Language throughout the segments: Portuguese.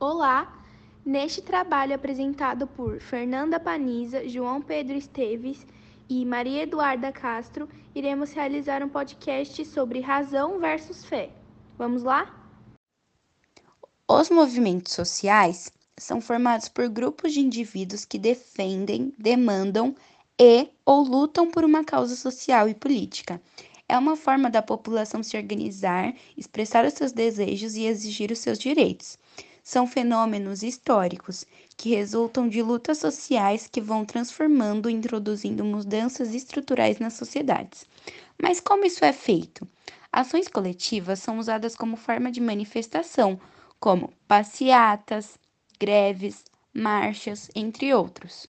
Olá! Neste trabalho apresentado por Fernanda Paniza, João Pedro Esteves e Maria Eduarda Castro, iremos realizar um podcast sobre razão versus fé. Vamos lá? Os movimentos sociais são formados por grupos de indivíduos que defendem, demandam e ou lutam por uma causa social e política. É uma forma da população se organizar, expressar os seus desejos e exigir os seus direitos. São fenômenos históricos que resultam de lutas sociais que vão transformando e introduzindo mudanças estruturais nas sociedades. Mas como isso é feito? Ações coletivas são usadas como forma de manifestação, como passeatas, greves, marchas, entre outros.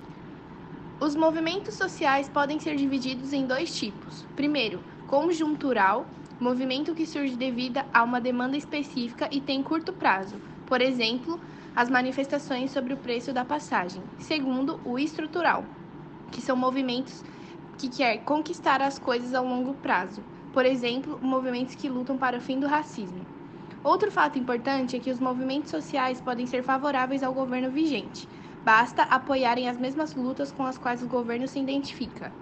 Os movimentos sociais podem ser divididos em dois tipos. Primeiro, conjuntural, movimento que surge devido a uma demanda específica e tem curto prazo, por exemplo, as manifestações sobre o preço da passagem. Segundo, o estrutural, que são movimentos que quer conquistar as coisas a longo prazo, por exemplo, movimentos que lutam para o fim do racismo. Outro fato importante é que os movimentos sociais podem ser favoráveis ao governo vigente. Basta apoiarem as mesmas lutas com as quais o governo se identifica.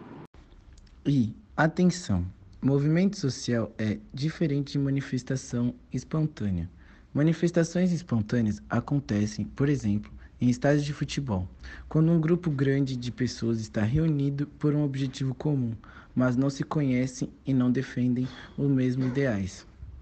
E, atenção, movimento social é diferente de manifestação espontânea. Manifestações espontâneas acontecem, por exemplo, em estádios de futebol, quando um grupo grande de pessoas está reunido por um objetivo comum, mas não se conhecem e não defendem os mesmos ideais.